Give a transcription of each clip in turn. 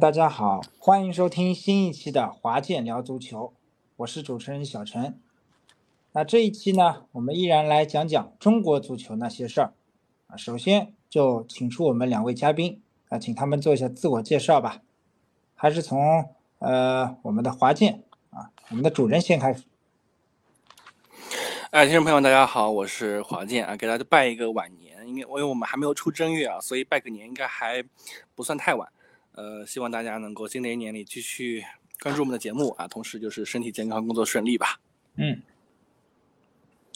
大家好，欢迎收听新一期的华健聊足球，我是主持人小陈。那这一期呢，我们依然来讲讲中国足球那些事儿啊。首先就请出我们两位嘉宾啊，请他们做一下自我介绍吧。还是从呃我们的华健啊，我们的主人先开始。哎，听众朋友，大家好，我是华健啊，给大家拜一个晚年，因为因为我们还没有出正月啊，所以拜个年应该还不算太晚。呃，希望大家能够新的一年里继续关注我们的节目啊，同时就是身体健康，工作顺利吧。嗯，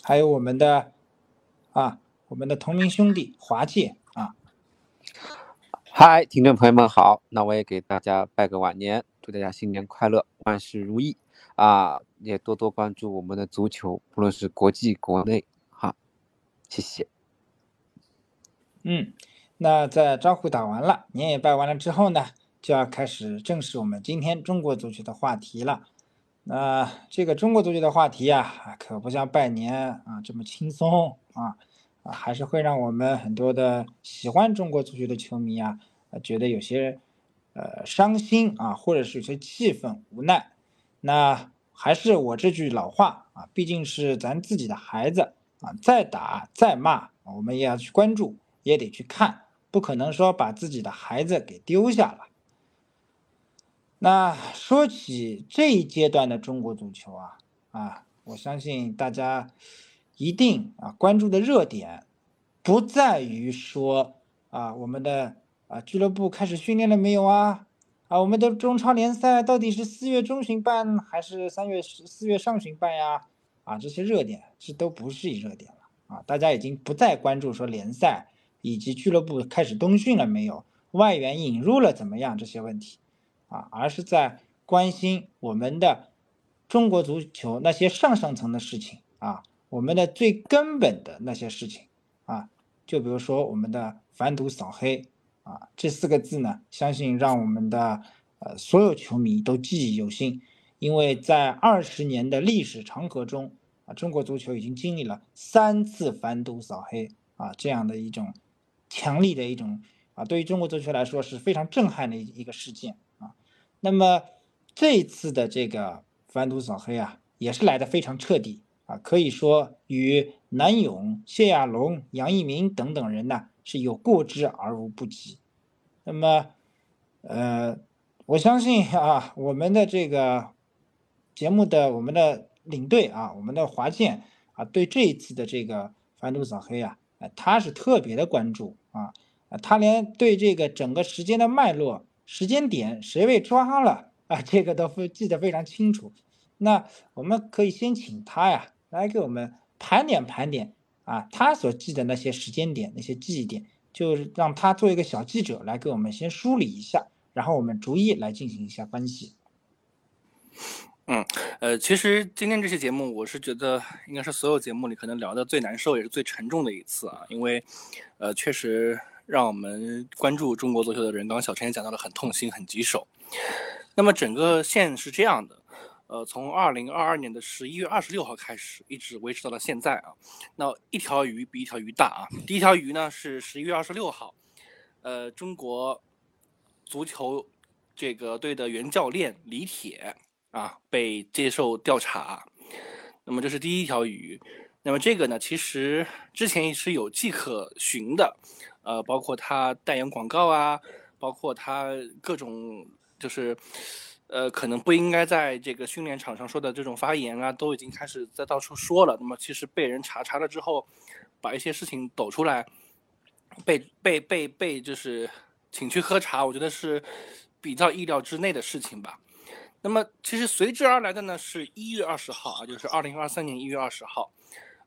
还有我们的啊，我们的同名兄弟华界啊。嗨，听众朋友们好，那我也给大家拜个晚年，祝大家新年快乐，万事如意啊！也多多关注我们的足球，不论是国际国内，好，谢谢。嗯。那在招呼打完了，年也拜完了之后呢，就要开始正式我们今天中国足球的话题了。那这个中国足球的话题啊，可不像拜年啊这么轻松啊，啊还是会让我们很多的喜欢中国足球的球迷啊，觉得有些呃伤心啊，或者是有些气愤无奈。那还是我这句老话啊，毕竟是咱自己的孩子啊，再打再骂，我们也要去关注，也得去看。不可能说把自己的孩子给丢下了。那说起这一阶段的中国足球啊啊，我相信大家一定啊关注的热点不在于说啊我们的啊俱乐部开始训练了没有啊啊我们的中超联赛到底是四月中旬办还是三月十四月上旬办呀？啊这些热点这都不是热点了啊，大家已经不再关注说联赛。以及俱乐部开始冬训了没有？外援引入了怎么样？这些问题，啊，而是在关心我们的中国足球那些上上层的事情啊，我们的最根本的那些事情啊，就比如说我们的反赌扫黑啊，这四个字呢，相信让我们的呃所有球迷都记忆犹新，因为在二十年的历史长河中啊，中国足球已经经历了三次反赌扫黑啊这样的一种。强力的一种啊，对于中国足球来说是非常震撼的一一个事件啊。那么这一次的这个反赌扫黑啊，也是来的非常彻底啊，可以说与南勇、谢亚龙、杨一鸣等等人呢是有过之而无不及。那么，呃，我相信啊，我们的这个节目的我们的领队啊，我们的华健啊，对这一次的这个反赌扫黑啊。啊，他是特别的关注啊，他连对这个整个时间的脉络、时间点谁被抓了啊，这个都记得非常清楚。那我们可以先请他呀，来给我们盘点盘点啊，他所记的那些时间点、那些记忆点，就是让他做一个小记者来给我们先梳理一下，然后我们逐一来进行一下分析。嗯，呃，其实今天这期节目，我是觉得应该是所有节目里可能聊的最难受也是最沉重的一次啊，因为，呃，确实让我们关注中国足球的人，刚刚小陈也讲到了，很痛心，很棘手。那么整个线是这样的，呃，从二零二二年的十一月二十六号开始，一直维持到了现在啊。那一条鱼比一条鱼大啊。第一条鱼呢是十一月二十六号，呃，中国足球这个队的原教练李铁。啊，被接受调查，那么这是第一条鱼。那么这个呢，其实之前也是有迹可循的，呃，包括他代言广告啊，包括他各种就是，呃，可能不应该在这个训练场上说的这种发言啊，都已经开始在到处说了。那么其实被人查查了之后，把一些事情抖出来，被被被被就是请去喝茶，我觉得是比较意料之内的事情吧。那么，其实随之而来的呢，是一月二十号啊，就是二零二三年一月二十号，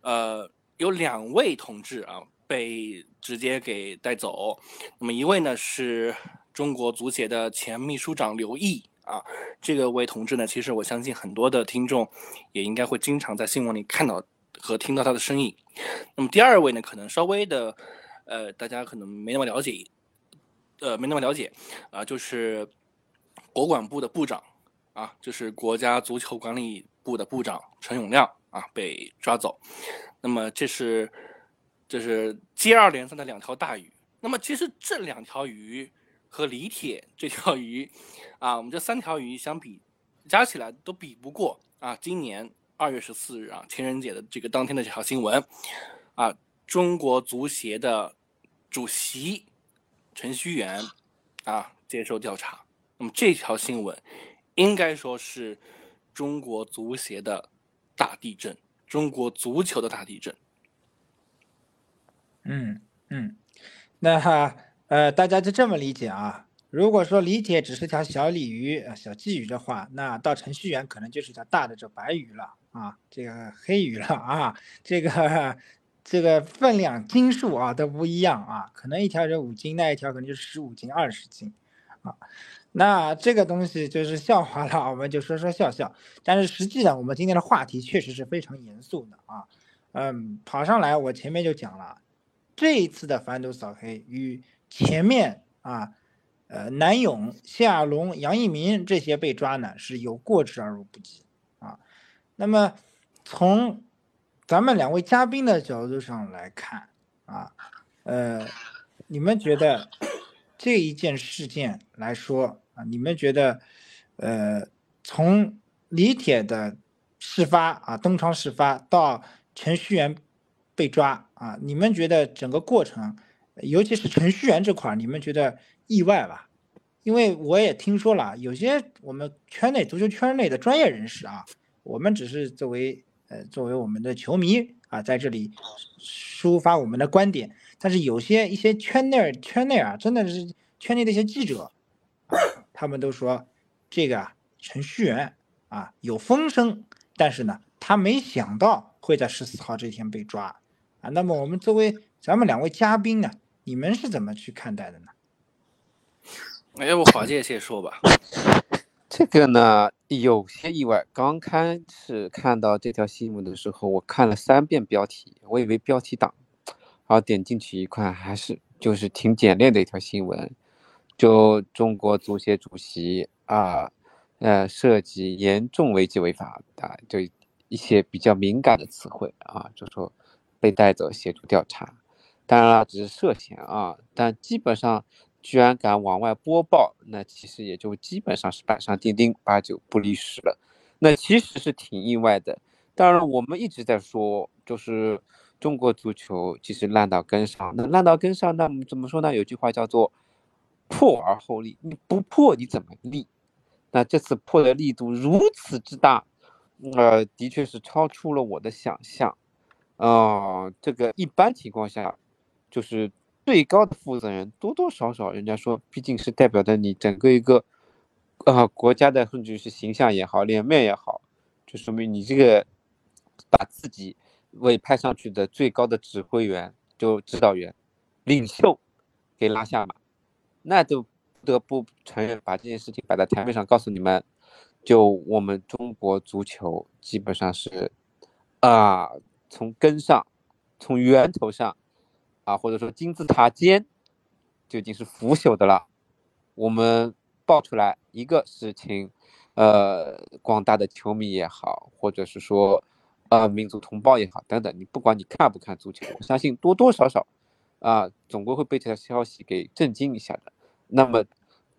呃，有两位同志啊被直接给带走。那么一位呢是中国足协的前秘书长刘毅啊，这个位同志呢，其实我相信很多的听众也应该会经常在新闻里看到和听到他的身影。那么第二位呢，可能稍微的，呃，大家可能没那么了解，呃，没那么了解啊，就是国管部的部长。啊，就是国家足球管理部的部长陈永亮啊被抓走，那么这是这是接二连三的两条大鱼。那么其实这两条鱼和李铁 这条鱼，啊，我们这三条鱼相比，加起来都比不过啊。今年二月十四日啊，情人节的这个当天的这条新闻，啊，中国足协的主席陈戌源啊接受调查。那么这条新闻，应该说是中国足协的大地震，中国足球的大地震。嗯嗯，那哈呃，大家就这么理解啊？如果说李铁只是条小鲤鱼、小鲫鱼的话，那到程序员可能就是条大的这白鱼了啊，这个黑鱼了啊，这个这个分量斤数啊都不一样啊，可能一条是五斤，那一条可能就是十五斤、二十斤啊，那这个东西就是笑话了，我们就说说笑笑。但是实际上，我们今天的话题确实是非常严肃的啊。嗯，跑上来，我前面就讲了。这一次的反赌扫黑与前面啊，呃，南勇、谢亚龙、杨一鸣这些被抓呢是有过之而无不及啊。那么从咱们两位嘉宾的角度上来看啊，呃，你们觉得这一件事件来说你们觉得呃，从李铁的事发啊，东窗事发到程序员。被抓啊！你们觉得整个过程，尤其是程序员这块，你们觉得意外吧？因为我也听说了，有些我们圈内足球圈内的专业人士啊，我们只是作为呃作为我们的球迷啊，在这里抒发我们的观点。但是有些一些圈内圈内啊，真的是圈内的一些记者，他们都说这个啊程序员啊有风声，但是呢，他没想到会在十四号这天被抓。啊，那么我们作为咱们两位嘉宾呢，你们是怎么去看待的呢？要不华姐先说吧。这个呢有些意外。刚开始看到这条新闻的时候，我看了三遍标题，我以为标题党，然后点进去一看，还是就是挺简练的一条新闻，就中国足协主席啊，呃，涉及严重违纪违法啊，就一些比较敏感的词汇啊，就说。被带走协助调查，当然了，只是涉嫌啊，但基本上居然敢往外播报，那其实也就基本上是板上钉钉，八九不离十了。那其实是挺意外的。当然，我们一直在说，就是中国足球其实烂到根上，那烂到根上，那怎么说呢？有句话叫做“破而后立”，你不破你怎么立？那这次破的力度如此之大，呃，的确是超出了我的想象。啊，这个一般情况下，就是最高的负责人多多少少，人家说毕竟是代表着你整个一个啊国家的，甚至是形象也好，脸面也好，就说明你这个把自己委派上去的最高的指挥员、就指导员、领袖给拉下马，那就不得不承认，把这件事情摆在台面上，告诉你们，就我们中国足球基本上是啊。从根上，从源头上，啊，或者说金字塔尖，就已经是腐朽的了。我们爆出来一个事情，呃，广大的球迷也好，或者是说，呃，民族同胞也好，等等，你不管你看不看足球，我相信多多少少，啊，总归会被这条消息给震惊一下的。那么，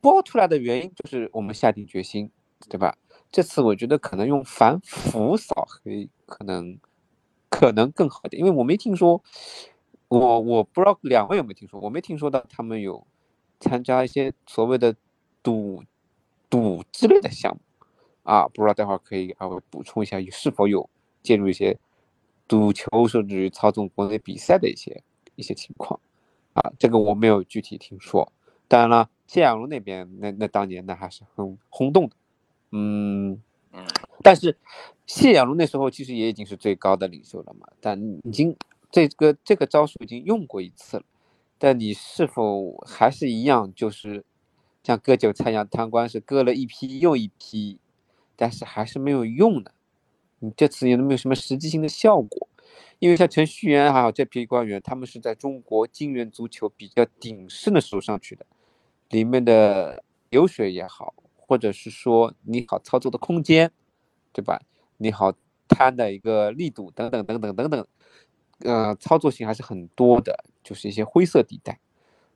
爆出来的原因就是我们下定决心，对吧？这次我觉得可能用反腐扫黑，可能。可能更好点，因为我没听说，我我不知道两位有没有听说，我没听说到他们有参加一些所谓的赌赌之类的项目啊，不知道待会儿可以还会补充一下，是否有介入一些赌球甚至于操纵国内比赛的一些一些情况啊，这个我没有具体听说。当然了，谢亚龙那边那那当年那还是很轰动的，嗯。但是谢亚龙那时候其实也已经是最高的领袖了嘛，但已经这个这个招数已经用过一次了，但你是否还是一样，就是像割韭菜一样贪官，是割了一批又一批，但是还是没有用的。你这次有没有什么实际性的效果？因为像程序员还有这批官员，他们是在中国金元足球比较鼎盛的时候上去的，里面的流水也好。或者是说你好操作的空间，对吧？你好摊的一个力度等等等等等等，呃，操作性还是很多的，就是一些灰色地带。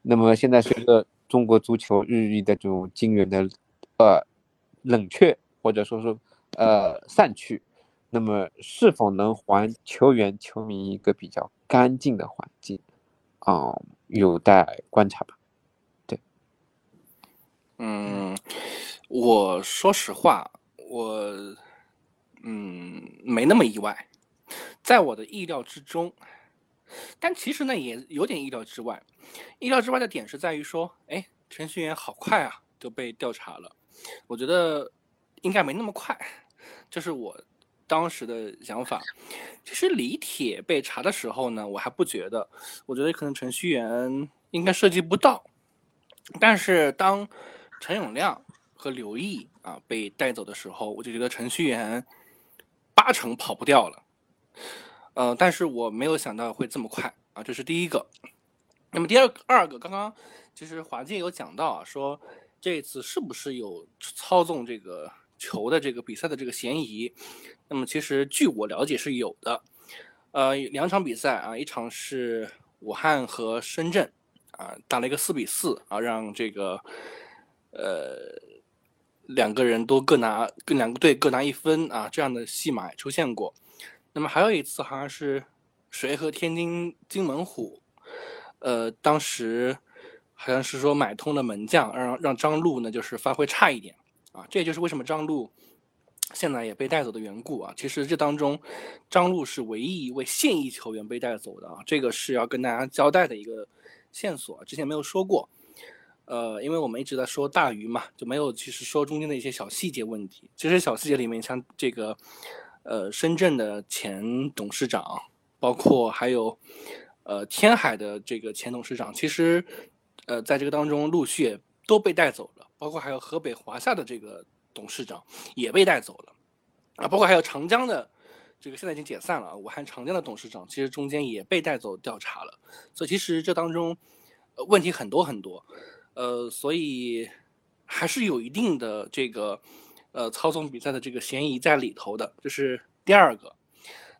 那么现在随着中国足球日益的这种惊人的呃冷却或者说是呃散去，那么是否能还球员球迷一个比较干净的环境啊，有待观察吧。对，嗯，我说实话，我嗯没那么意外，在我的意料之中。但其实呢，也有点意料之外。意料之外的点是在于说，哎，程序员好快啊，就被调查了。我觉得应该没那么快，这是我当时的想法。其实李铁被查的时候呢，我还不觉得，我觉得可能程序员应该涉及不到。但是当陈永亮和刘毅啊被带走的时候，我就觉得程序员八成跑不掉了。呃，但是我没有想到会这么快啊，这是第一个。那么第二二个，刚刚其实华健有讲到啊，说这次是不是有操纵这个球的这个比赛的这个嫌疑？那么其实据我了解是有的。呃，两场比赛啊，一场是武汉和深圳啊，打了一个四比四啊，让这个呃两个人都各拿各两个队各拿一分啊，这样的戏码出现过。那么还有一次好像是谁和天津津门虎，呃，当时好像是说买通了门将，让让张璐呢就是发挥差一点啊，这也就是为什么张路现在也被带走的缘故啊。其实这当中，张路是唯一一位现役球员被带走的啊，这个是要跟大家交代的一个线索，之前没有说过。呃，因为我们一直在说大鱼嘛，就没有其实说中间的一些小细节问题。其实小细节里面像这个。呃，深圳的前董事长，包括还有，呃，天海的这个前董事长，其实，呃，在这个当中陆续都被带走，包括还有河北华夏的这个董事长也被带走了，啊，包括还有长江的这个现在已经解散了，武汉长江的董事长，其实中间也被带走调查了，所以其实这当中问题很多很多，呃，所以还是有一定的这个。呃，操纵比赛的这个嫌疑在里头的，这是第二个。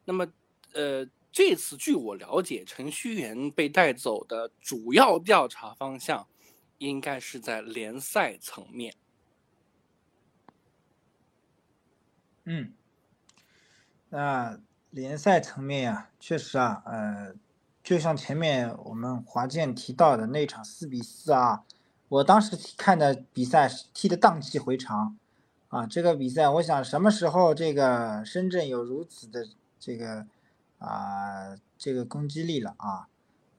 那么，呃，这次据我了解，程序员被带走的主要调查方向，应该是在联赛层面。嗯，那联赛层面呀，确实啊，呃，就像前面我们华健提到的那场四比四啊，我当时看的比赛踢的荡气回肠。啊，这个比赛，我想什么时候这个深圳有如此的这个啊这个攻击力了啊？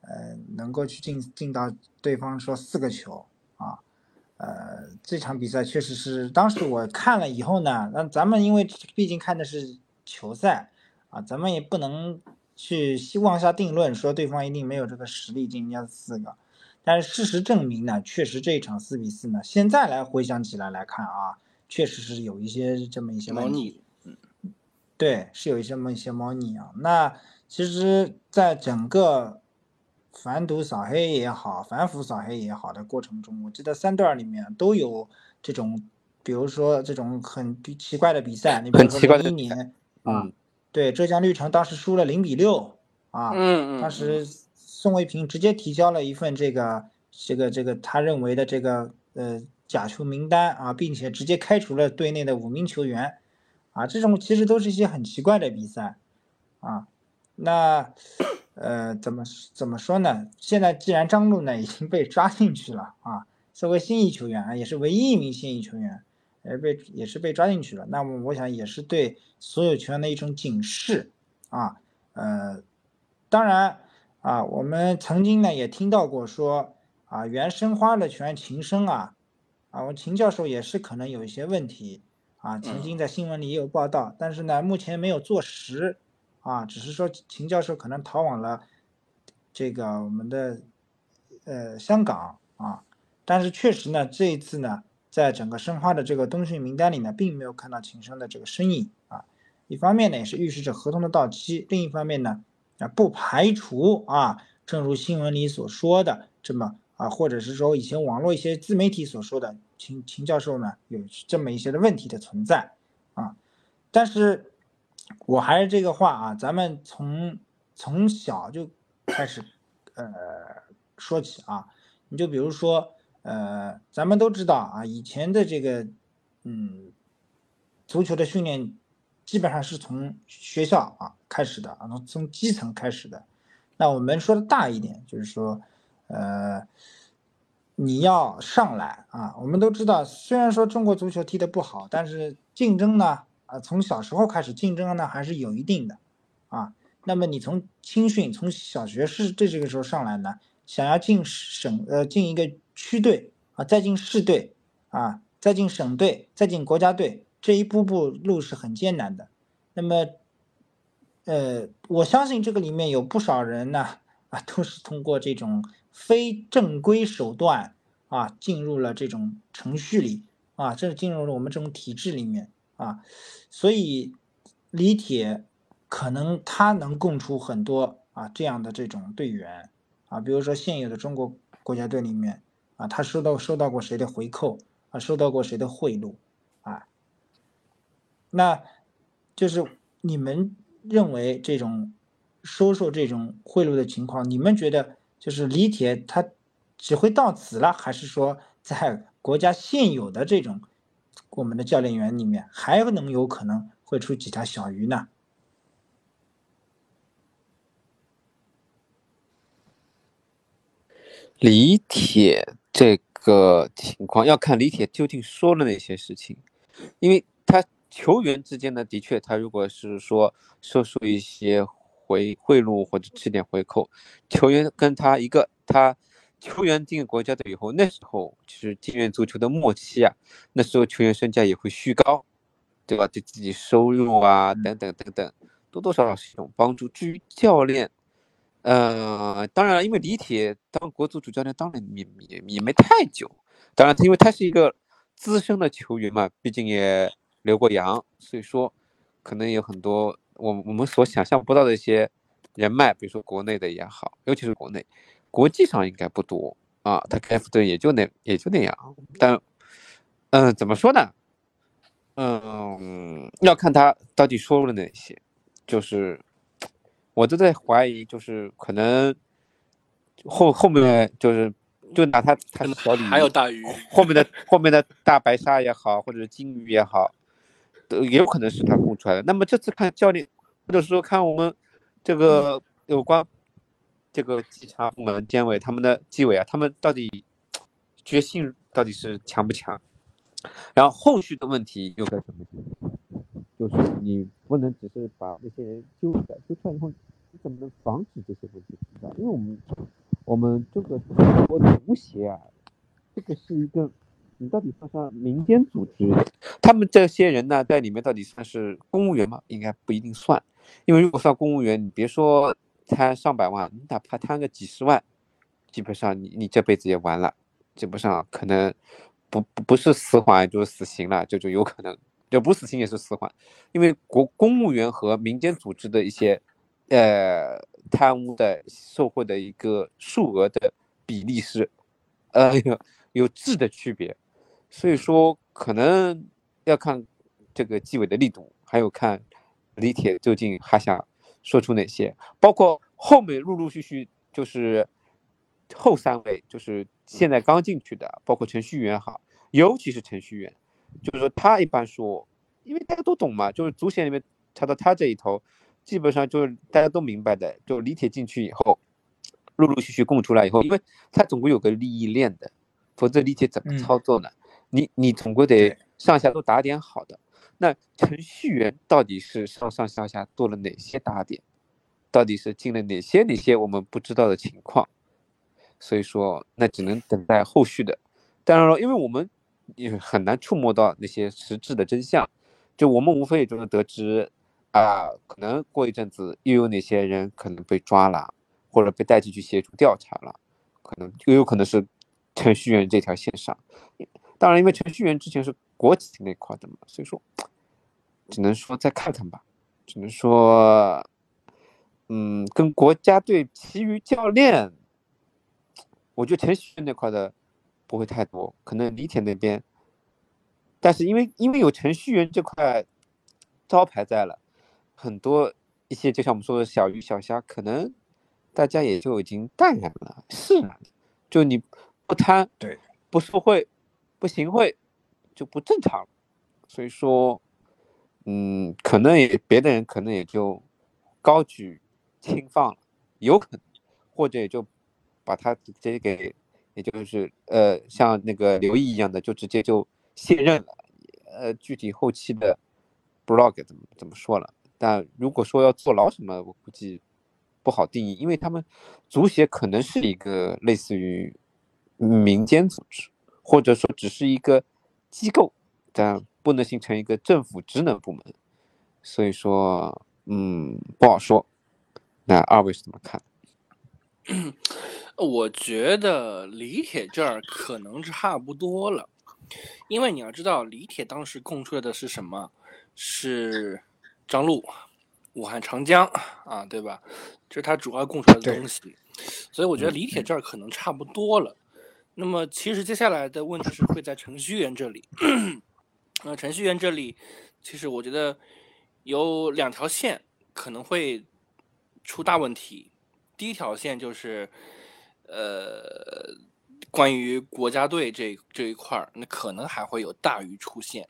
呃，能够去进进到对方说四个球啊？呃，这场比赛确实是当时我看了以后呢，那咱们因为毕竟看的是球赛啊，咱们也不能去妄下定论说对方一定没有这个实力进人家四个。但是事实证明呢，确实这一场四比四呢，现在来回想起来来看啊。确实是有一些这么一些猫腻，嗯，对，是有一些这么一些猫腻啊。那其实，在整个反赌扫黑也好，反腐扫黑也好的过程中，我记得三段里面都有这种，比如说这种很奇怪的比赛。你比如说一年啊，对，浙江绿城当时输了零比六啊，嗯嗯，当时宋卫平直接提交了一份这个这个这个他认为的这个呃。假球名单啊，并且直接开除了队内的五名球员，啊，这种其实都是一些很奇怪的比赛，啊，那呃怎么怎么说呢？现在既然张路呢已经被抓进去了啊，作为新一球员啊，也是唯一一名新役球员，也被也是被抓进去了，那么我想也是对所有球员的一种警示啊，呃，当然啊，我们曾经呢也听到过说啊，原申花的球员秦升啊。啊，我秦教授也是可能有一些问题啊，曾经在新闻里也有报道，但是呢，目前没有坐实啊，只是说秦教授可能逃往了这个我们的呃香港啊，但是确实呢，这一次呢，在整个申花的这个冬训名单里呢，并没有看到秦升的这个身影啊，一方面呢，也是预示着合同的到期，另一方面呢，啊，不排除啊，正如新闻里所说的这么啊，或者是说以前网络一些自媒体所说的。秦秦教授呢，有这么一些的问题的存在啊，但是我还是这个话啊，咱们从从小就开始呃说起啊，你就比如说呃，咱们都知道啊，以前的这个，嗯，足球的训练基本上是从学校啊开始的啊，从从基层开始的。那我们说的大一点，就是说，呃，你要上来啊，我们都知道，虽然说中国足球踢得不好，但是竞争呢，啊，从小时候开始竞争呢还是有一定的，啊，那么你从青训，从小学是这这个时候上来呢，想要进省呃进一个。区队啊，再进市队啊，再进省队，再进国家队，这一步步路是很艰难的。那么，呃，我相信这个里面有不少人呢，啊，都是通过这种非正规手段啊，进入了这种程序里啊，这进入了我们这种体制里面啊。所以，李铁可能他能供出很多啊这样的这种队员啊，比如说现有的中国国家队里面。啊，他收到收到过谁的回扣啊？收到过谁的贿赂啊？那，就是你们认为这种收受这种贿赂的情况，你们觉得就是李铁他只会到此了，还是说在国家现有的这种我们的教练员里面，还能有可能会出几条小鱼呢？李铁。这个情况要看李铁究竟说了哪些事情，因为他球员之间呢，的确，他如果是说收受一些回贿赂或者吃点回扣，球员跟他一个，他球员进国家队以后，那时候就是进院足球的末期啊，那时候球员身价也会虚高，对吧？对自己收入啊等等等等，多多少少是一种帮助。至于教练。呃，当然了，因为李铁当国足主教练当然也也也没太久，当然他因为他是一个资深的球员嘛，毕竟也留过洋，所以说可能有很多我我们所想象不到的一些人脉，比如说国内的也好，尤其是国内，国际上应该不多啊，他开副队也就那也就那样，但嗯，怎么说呢？嗯，要看他到底说了哪些，就是。我都在怀疑，就是可能后后面就是就拿他他小李还有大鱼后面的后面的大白鲨也好，或者是金鱼也好，都也有可能是他供出来的。那么这次看教练，或者说看我们这个有关这个稽查部门监委他们的纪委啊，他们到底决心到底是强不强？然后后续的问题又该怎么解决？就是你不能只是把那些人揪出来，揪出来以后，你怎么能防止这些问题存在？因为我们，我们这个中国足协啊，这个是一个，你到底算上民间组织，他们这些人呢，在里面到底算是公务员吗？应该不一定算，因为如果算公务员，你别说贪上百万，你哪怕贪个几十万，基本上你你这辈子也完了，基本上可能不不不是死缓就是死刑了，就就有可能。就不死刑也是死缓，因为国公务员和民间组织的一些，呃，贪污的受贿的一个数额的比例是，呃，有有质的区别，所以说可能要看这个纪委的力度，还有看李铁究竟还想说出哪些，包括后面陆陆续续就是后三位，就是现在刚进去的，包括程序员哈，尤其是程序员。就是说，他一般说，因为大家都懂嘛，就是足协里面查到他这一头，基本上就是大家都明白的。就李铁进去以后，陆陆续续供出来以后，因为他总归有个利益链的，否则李铁怎么操作呢？你你总归得上下都打点好的。那程序员到底是上上下下做了哪些打点？到底是进了哪些哪些我们不知道的情况？所以说，那只能等待后续的。当然了，因为我们。也很难触摸到那些实质的真相，就我们无非也就能得知，啊，可能过一阵子又有哪些人可能被抓了，或者被带进去协助调查了，可能又有可能是程序员这条线上。当然，因为程序员之前是国企那块的嘛，所以说只能说再看看吧，只能说，嗯，跟国家队其余教练，我觉得程序员那块的。不会太多，可能李铁那边，但是因为因为有程序员这块招牌在了，很多一些就像我们说的小鱼小虾，可能大家也就已经淡然了，释然。就你不贪，对，不受贿、不行贿就不正常了。所以说，嗯，可能也别的人可能也就高举轻放了，有可能，或者也就把他直接给，也就是呃，像那个刘毅一样的，就直接就卸任了。呃，具体后期的不知道该怎么怎么说了。但如果说要坐牢什么，我估计不好定义，因为他们足协可能是一个类似于民间组织，或者说只是一个机构，但。不能形成一个政府职能部门，所以说，嗯，不好说。那二位是怎么看？我觉得李铁这儿可能差不多了，因为你要知道，李铁当时供出来的是什么？是张路、武汉长江啊，对吧？这是他主要供出来的东西。所以我觉得李铁这儿可能差不多了。那么，其实接下来的问题是会在程序员这里。那程序员这里，其实我觉得有两条线可能会出大问题。第一条线就是，呃，关于国家队这这一块儿，那可能还会有大鱼出现。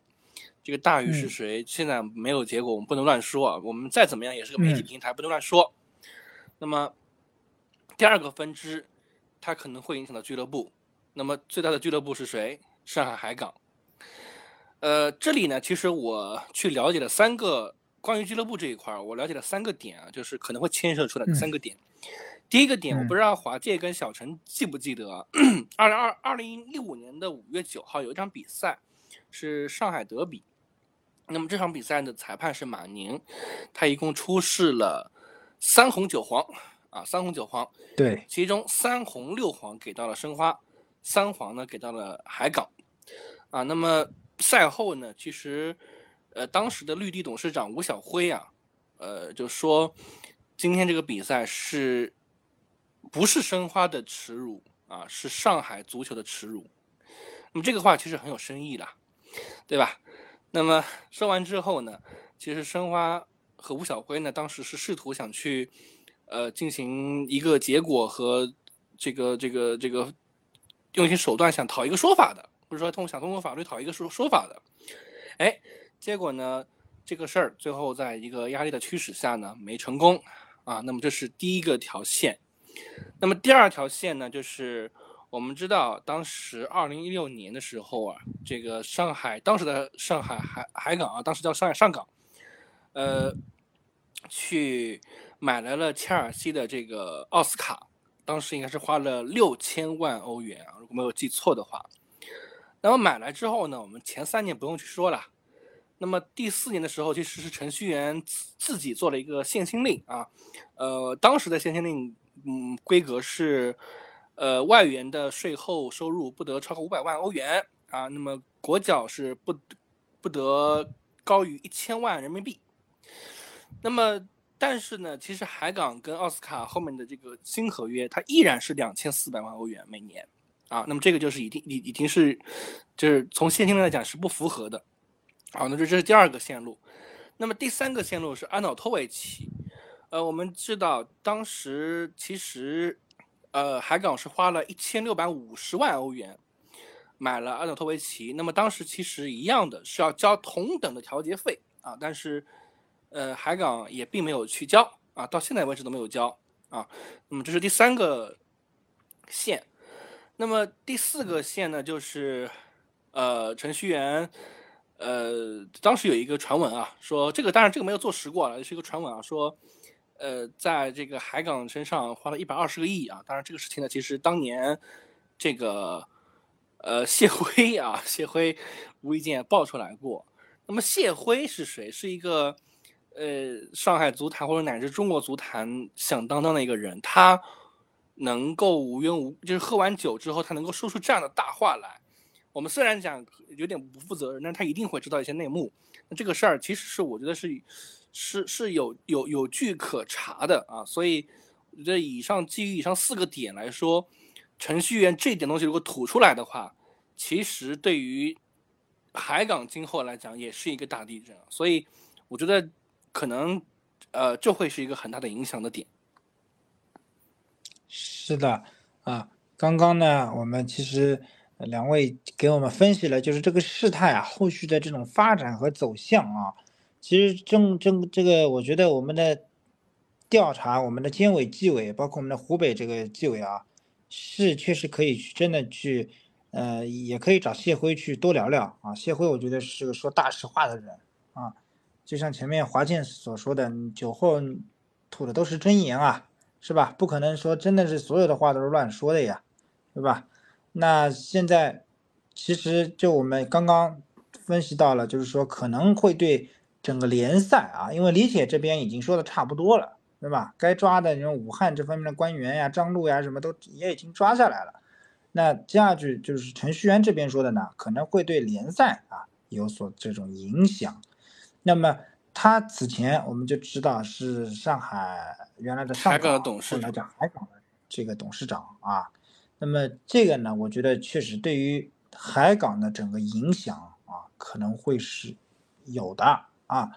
这个大鱼是谁？现在没有结果，我们不能乱说啊。我们再怎么样也是个媒体平台，不能乱说。那么第二个分支，它可能会影响到俱乐部。那么最大的俱乐部是谁？上海海港。呃，这里呢，其实我去了解了三个关于俱乐部这一块儿，我了解了三个点啊，就是可能会牵涉出来的三个点。第一个点，我不知道华界跟小陈记不记得，二零二二零一五年的五月九号有一场比赛是上海德比，那么这场比赛的裁判是马宁，他一共出示了三红九黄啊，三红九黄，对，其中三红六黄给到了申花，三黄呢给到了海港，啊，那么。赛后呢，其实，呃，当时的绿地董事长吴晓辉啊，呃，就说今天这个比赛是不是申花的耻辱啊？是上海足球的耻辱。那么这个话其实很有深意的，对吧？那么说完之后呢，其实申花和吴晓辉呢，当时是试图想去呃进行一个结果和这个这个这个用一些手段想讨一个说法的。不是说通想通过法律讨一个说说法的，哎，结果呢，这个事儿最后在一个压力的驱使下呢，没成功啊。那么这是第一个条线。那么第二条线呢，就是我们知道当时二零一六年的时候啊，这个上海当时的上海海海港啊，当时叫上海上港，呃，去买来了切尔西的这个奥斯卡，当时应该是花了六千万欧元啊，如果没有记错的话。那么买来之后呢，我们前三年不用去说了。那么第四年的时候，其实是程序员自自己做了一个限薪令啊。呃，当时的限薪令，嗯，规格是，呃，外援的税后收入不得超过五百万欧元啊。那么国脚是不不得高于一千万人民币。那么，但是呢，其实海港跟奥斯卡后面的这个新合约，它依然是两千四百万欧元每年。啊，那么这个就是已经已已经是，就是从现金来讲是不符合的。好，那这这是第二个线路。那么第三个线路是安瑙托维奇。呃，我们知道当时其实，呃，海港是花了一千六百五十万欧元买了安瑙托维奇。那么当时其实一样的是要交同等的调节费啊，但是，呃，海港也并没有去交啊，到现在为止都没有交啊。那么这是第三个线。那么第四个线呢，就是，呃，程序员，呃，当时有一个传闻啊，说这个当然这个没有坐实过了，是一个传闻啊，说，呃，在这个海港身上花了一百二十个亿啊，当然这个事情呢，其实当年这个，呃，谢辉啊，谢辉无意间爆出来过。那么谢辉是谁？是一个，呃，上海足坛或者乃至中国足坛响当当的一个人，他。能够无缘无就是喝完酒之后，他能够说出这样的大话来。我们虽然讲有点不负责任，但他一定会知道一些内幕。那这个事儿其实是我觉得是是是有有有据可查的啊。所以我觉得以上基于以上四个点来说，程序员这点东西如果吐出来的话，其实对于海港今后来讲也是一个大地震。所以我觉得可能呃就会是一个很大的影响的点。是的，啊，刚刚呢，我们其实两位给我们分析了，就是这个事态啊，后续的这种发展和走向啊，其实正正这个，我觉得我们的调查，我们的监委、纪委，包括我们的湖北这个纪委啊，是确实可以去真的去，呃，也可以找谢辉去多聊聊啊。谢辉，我觉得是个说大实话的人啊，就像前面华健所说的，酒后吐的都是真言啊，是吧？不可能说真的是所有的话都是乱说的呀，对吧？那现在其实就我们刚刚分析到了，就是说可能会对整个联赛啊，因为李铁这边已经说的差不多了，对吧？该抓的那种武汉这方面的官员呀、张路呀什么都也已经抓下来了。那接下去就是程序员这边说的呢，可能会对联赛啊有所这种影响。那么他此前我们就知道是上海原来的上海港董事长，海港的这个董事长啊。那么这个呢，我觉得确实对于海港的整个影响啊，可能会是有的啊。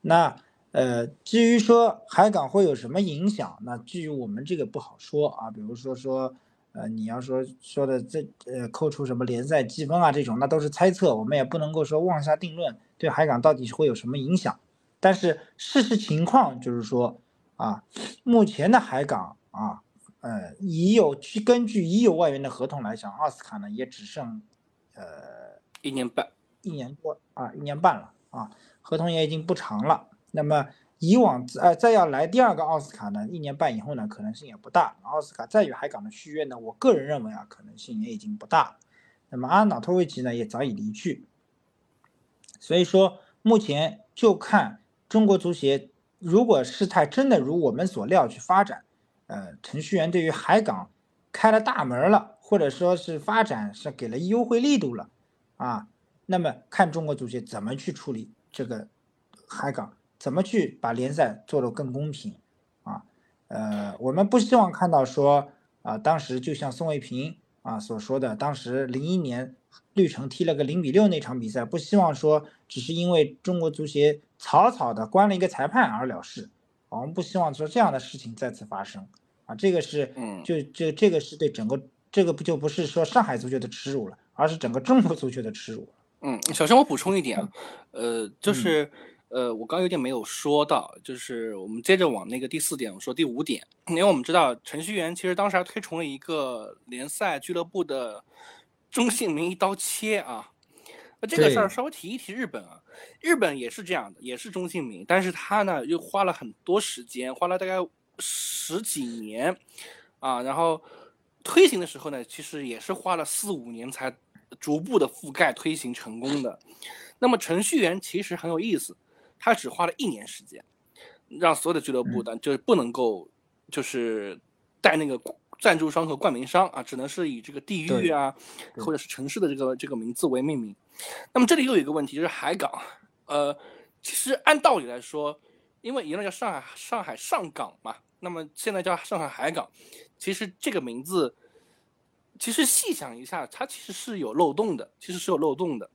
那呃，至于说海港会有什么影响，那至于我们这个不好说啊。比如说说呃，你要说说的这呃，扣除什么联赛积分啊这种，那都是猜测，我们也不能够说妄下定论，对海港到底是会有什么影响。但是事实情况就是说啊，目前的海港啊。呃，已有去根据已有外援的合同来讲，奥斯卡呢也只剩，呃，一年半，一年多啊，一年半了啊，合同也已经不长了。那么以往呃再要来第二个奥斯卡呢，一年半以后呢，可能性也不大。奥斯卡再与海港的续约呢，我个人认为啊，可能性也已经不大。那么阿瑙托维奇呢，也早已离去。所以说，目前就看中国足协，如果事态真的如我们所料去发展。呃，程序员对于海港开了大门了，或者说是发展是给了优惠力度了，啊，那么看中国足协怎么去处理这个海港，怎么去把联赛做得更公平，啊，呃，我们不希望看到说啊，当时就像宋卫平啊所说的，当时零一年绿城踢了个零比六那场比赛，不希望说只是因为中国足协草草的关了一个裁判而了事。我们不希望说这样的事情再次发生，啊，这个是，嗯，就这这个是对整个这个不就不是说上海足球的耻辱了，而是整个中国足球的耻辱。嗯，首先我补充一点啊，呃，就是，呃，我刚有点没有说到，就是我们接着往那个第四点，我说第五点，因为我们知道程序员其实当时还推崇了一个联赛俱乐部的中性名一刀切啊。那这个事儿稍微提一提日本啊，日本也是这样的，也是中性名，但是他呢又花了很多时间，花了大概十几年，啊，然后推行的时候呢，其实也是花了四五年才逐步的覆盖推行成功的。那么程序员其实很有意思，他只花了一年时间，让所有的俱乐部的就是不能够就是带那个。赞助商和冠名商啊，只能是以这个地域啊，或者是城市的这个这个名字为命名。那么这里又有一个问题，就是海港。呃，其实按道理来说，因为原来叫上海上海上港嘛，那么现在叫上海海港，其实这个名字，其实细想一下，它其实是有漏洞的，其实是有漏洞的。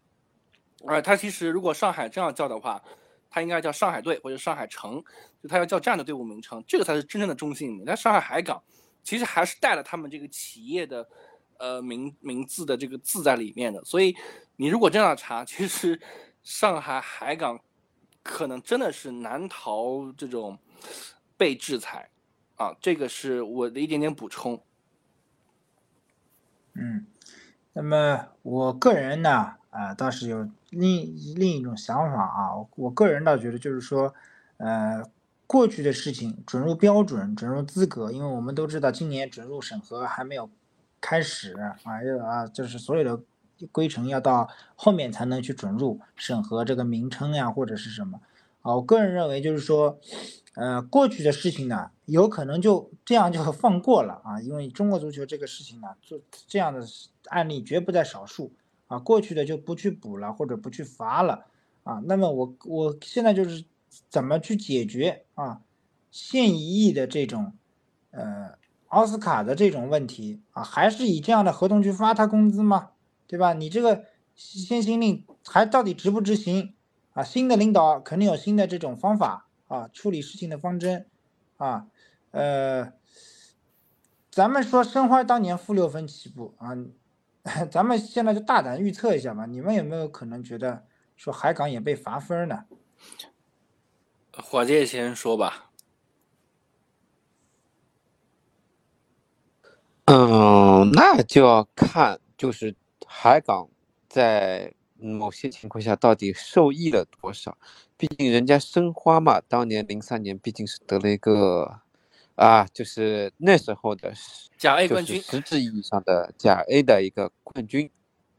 而它其实如果上海这样叫的话，它应该叫上海队或者上海城，就它要叫这样的队伍名称，这个才是真正的中性名。但上海海港。其实还是带了他们这个企业的，呃名名字的这个字在里面的，所以你如果这样查，其实上海海港可能真的是难逃这种被制裁啊，这个是我的一点点补充。嗯，那么我个人呢，啊倒是有另另一种想法啊，我个人倒觉得就是说，呃。过去的事情准入标准、准入资格，因为我们都知道今年准入审核还没有开始啊，啊，就是所有的规程要到后面才能去准入审核这个名称呀或者是什么啊。我个人认为就是说，呃，过去的事情呢，有可能就这样就放过了啊，因为中国足球这个事情呢，做这样的案例绝不在少数啊。过去的就不去补了或者不去罚了啊。那么我我现在就是。怎么去解决啊？现役的这种，呃，奥斯卡的这种问题啊，还是以这样的合同去发他工资吗？对吧？你这个先行令还到底执不执行啊？新的领导肯定有新的这种方法啊，处理事情的方针啊，呃，咱们说申花当年负六分起步啊，咱们现在就大胆预测一下吧，你们有没有可能觉得说海港也被罚分呢？火箭先说吧。嗯，那就要看，就是海港在某些情况下到底受益了多少。毕竟人家申花嘛，当年零三年毕竟是得了一个啊，就是那时候的甲 A 冠军，实质意义上的甲 A 的一个冠军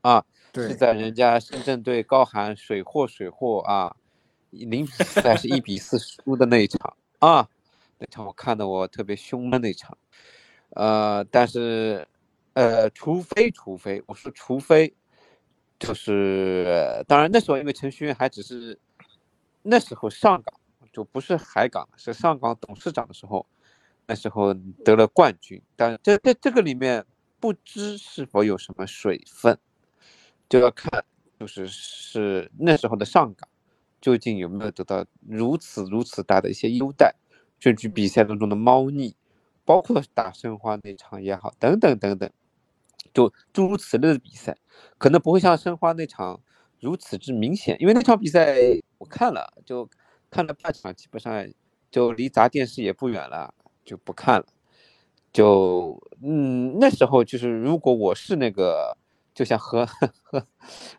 啊，是在人家深圳队高喊水货水货啊，零比四还是一比四输的那一场啊，那场我看的我特别凶的那场。呃，但是，呃，除非除非我说除非，就是当然那时候因为程序员还只是那时候上岗，就不是海港，是上岗董事长的时候，那时候得了冠军。但这在这个里面不知是否有什么水分，就要看就是是那时候的上岗究竟有没有得到如此如此大的一些优待，甚至比赛当中的猫腻。包括打申花那场也好，等等等等，就诸如此类的比赛，可能不会像申花那场如此之明显，因为那场比赛我看了，就看了半场，基本上就离砸电视也不远了，就不看了。就嗯，那时候就是如果我是那个，就像河河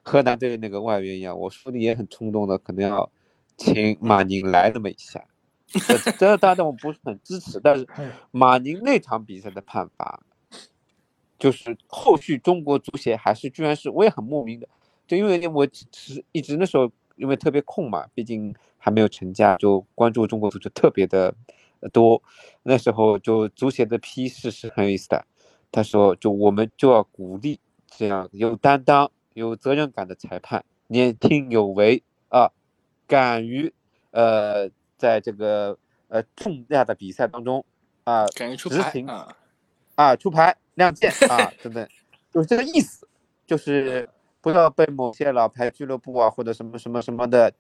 河南队的那个外援一样，我说的也很冲动的，可能要请马宁来那么一下。这当然我不是很支持，但是马宁那场比赛的判罚，就是后续中国足协还是居然是我也很莫名的，就因为我是一直那时候因为特别空嘛，毕竟还没有成家，就关注中国足球特别的多。那时候就足协的批示是很有意思的，他说就我们就要鼓励这样有担当、有责任感的裁判，年轻有为啊，敢于呃。在这个呃重大的比赛当中啊，执行啊出牌亮剑啊等等，就是这个意思，就是不要被某些老牌俱乐部啊或者什么什么什么的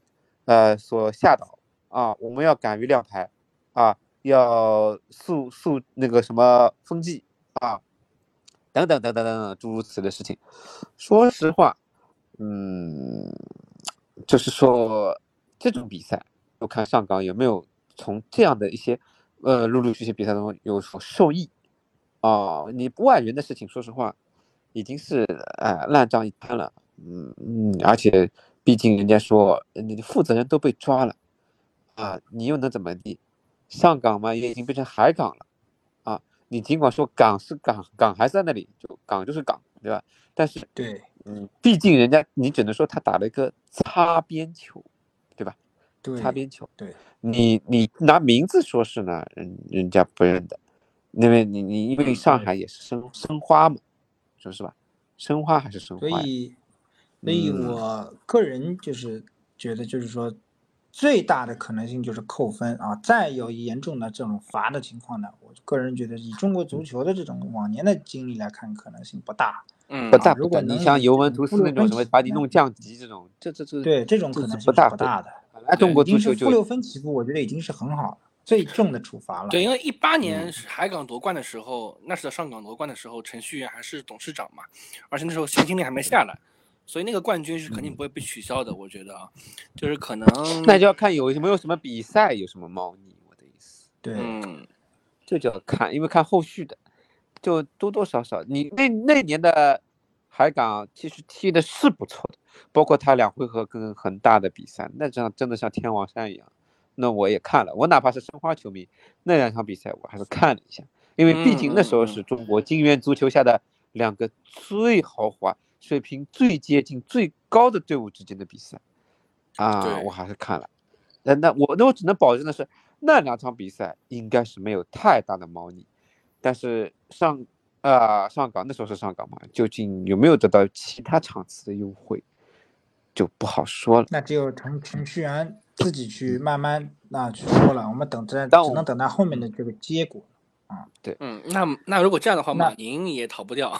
呃所吓倒啊，我们要敢于亮牌啊，要诉诉那个什么风纪啊等等等等等等诸如此的事情。说实话，嗯，就是说这种比赛。我看上港有没有从这样的一些，呃，陆陆续续比赛中有所受益，啊，你不外援的事情，说实话，已经是哎烂账一摊了，嗯嗯，而且毕竟人家说你的负责人都被抓了，啊，你又能怎么地？上港嘛也已经变成海港了，啊，你尽管说港是港，港还在那里，就港就是港，对吧？但是对，嗯，毕竟人家你只能说他打了一个擦边球。对吧？对擦边球，对你，你拿名字说是呢，人人家不认得，因为你你因为上海也是申申花嘛，说是吧？申花还是申花？所以，所以我个人就是觉得，就是说，最大的可能性就是扣分啊。再有严重的这种罚的情况呢，我个人觉得以中国足球的这种往年的经历来看，可能性不大。嗯，不大。如果你像尤文图斯那种什么把你弄降级这种，这这这对这种可能性不大不大的。来中国足球就负六分起步，我觉得已经是很好了，最重的处罚了。对，因为一八年海港夺冠的时候，那时候上港夺冠的时候，程序员还是董事长嘛，而且那时候现金令还没下来，所以那个冠军是肯定不会被取消的。我觉得啊，就是可能那就要看有没有什么比赛有什么猫腻。我的意思，对，这就要看，因为看后续的，就多多少少，你那那年的海港其实踢的是不错的。包括他两回合跟恒大的比赛，那这样真的像天王山一样。那我也看了，我哪怕是申花球迷，那两场比赛我还是看了一下，因为毕竟那时候是中国金元足球下的两个最豪华、水平最接近、最高的队伍之间的比赛啊，我还是看了。那那我那我只能保证的是，那两场比赛应该是没有太大的猫腻，但是上啊上港那时候是上港嘛，究竟有没有得到其他场次的优惠？就不好说了，那只有程程序员自己去慢慢那去说了，我们等着，只能等待后面的这个结果啊。对，嗯，那那如果这样的话，马宁也逃不掉。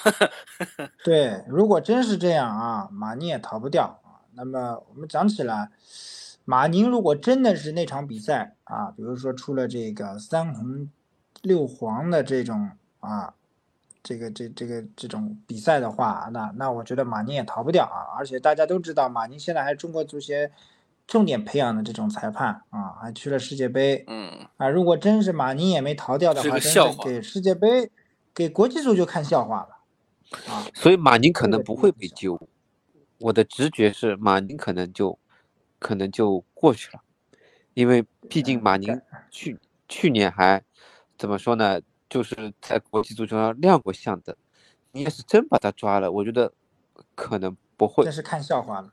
对，如果真是这样啊，马宁也逃不掉啊。那么我们讲起来，马宁如果真的是那场比赛啊，比如说出了这个三红六黄的这种啊这个这这个这种比赛的话，那那我觉得马宁也逃不掉啊。而且大家都知道，马宁现在还是中国足协重点培养的这种裁判啊，还去了世界杯。嗯啊，如果真是马宁也没逃掉的话，真是给世界杯、给国际足球看笑话了啊。所以马宁可能不会被揪。我的直觉是马宁可能就可能就过去了，因为毕竟马宁去去年还怎么说呢？就是在国际足球上亮过相的，你要是真把他抓了，我觉得可能不会。这是看笑话了。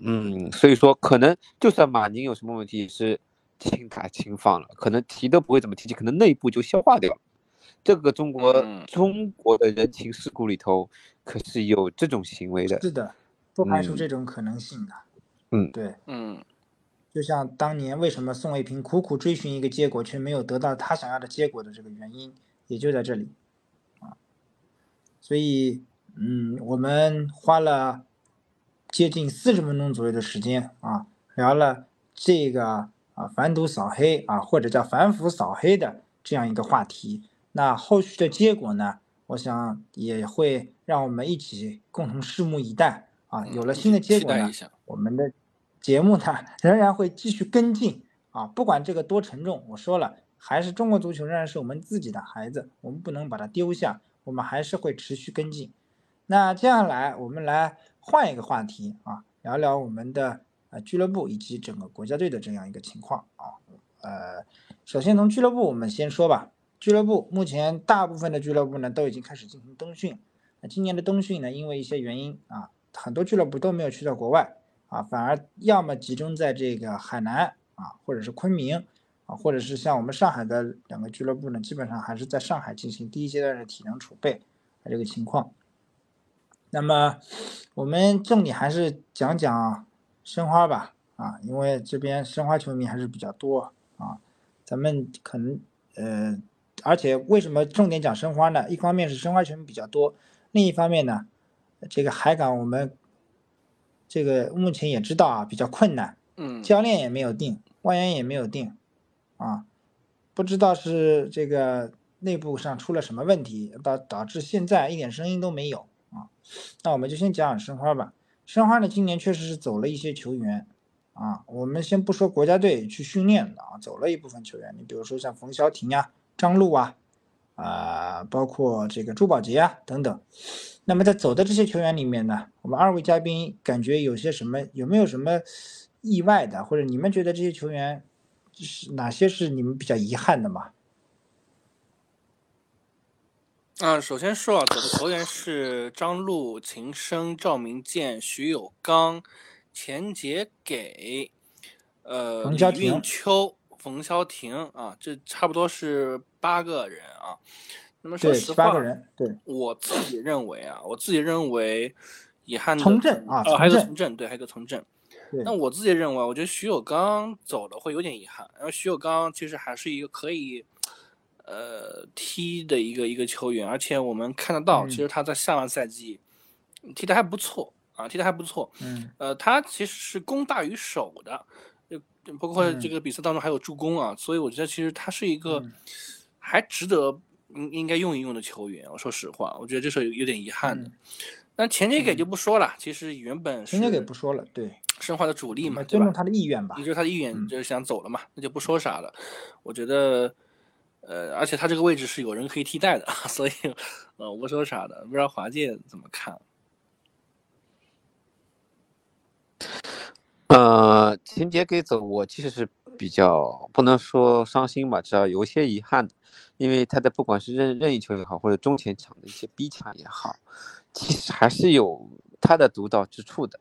嗯，所以说可能就算马宁有什么问题，也是轻打轻放了，可能提都不会怎么提起，可能内部就消化掉了。这个中国中国的人情世故里头可是有这种行为的。是的，不排除这种可能性的。嗯，对，嗯。就像当年为什么宋卫平苦苦追寻一个结果，却没有得到他想要的结果的这个原因。也就在这里，啊，所以，嗯，我们花了接近四十分钟左右的时间啊，聊了这个啊反赌扫黑啊，或者叫反腐扫黑的这样一个话题。那后续的结果呢，我想也会让我们一起共同拭目以待啊。有了新的结果呢，我们的节目呢仍然会继续跟进啊，不管这个多沉重，我说了。还是中国足球仍然是我们自己的孩子，我们不能把它丢下，我们还是会持续跟进。那接下来我们来换一个话题啊，聊聊我们的呃俱乐部以及整个国家队的这样一个情况啊。呃，首先从俱乐部我们先说吧。俱乐部目前大部分的俱乐部呢都已经开始进行冬训。那今年的冬训呢，因为一些原因啊，很多俱乐部都没有去到国外啊，反而要么集中在这个海南啊，或者是昆明。啊，或者是像我们上海的两个俱乐部呢，基本上还是在上海进行第一阶段的体能储备啊这个情况。那么我们重点还是讲讲申花吧，啊，因为这边申花球迷还是比较多啊。咱们可能呃，而且为什么重点讲申花呢？一方面是申花球迷比较多，另一方面呢，这个海港我们这个目前也知道啊，比较困难，嗯，教练也没有定，外援也没有定。啊，不知道是这个内部上出了什么问题，导导致现在一点声音都没有啊。那我们就先讲讲申花吧。申花呢，今年确实是走了一些球员啊。我们先不说国家队去训练的啊，走了一部分球员。你比如说像冯潇霆呀、张璐啊，啊，包括这个朱宝杰啊等等。那么在走的这些球员里面呢，我们二位嘉宾感觉有些什么？有没有什么意外的？或者你们觉得这些球员？是哪些是你们比较遗憾的吗？嗯，首先说啊，走的球员是张璐、秦升、赵明剑、徐有刚、钱杰给，呃，李运秋、冯潇霆啊，这差不多是八个人啊。那么说实话，八个人，对，我自己认为啊，我自己认为遗憾的从政啊，还有个从政，对，还有个从政。那我自己认为，我觉得徐有刚走的会有点遗憾。然后徐有刚其实还是一个可以，呃，踢的一个一个球员，而且我们看得到，其实他在下半赛季踢的还不错啊，踢的还不错。嗯。呃，他其实是攻大于守的，就包括这个比赛当中还有助攻啊，所以我觉得其实他是一个还值得应应该用一用的球员。我说实话，我觉得这是有点遗憾的。那前杰给就不说了，其实原本钱杰给不说了，对。申花的主力嘛，尊重他的意愿吧。也就是他的意愿，就是想走了嘛，那就不说啥了。我觉得，呃，而且他这个位置是有人可以替代的，所以，呃，我说啥的。不知道华界怎么看？呃，情节给走，我其实是比较不能说伤心吧，只要有些遗憾的，因为他的不管是任任意球也好，或者中前场的一些逼抢也好，其实还是有他的独到之处的。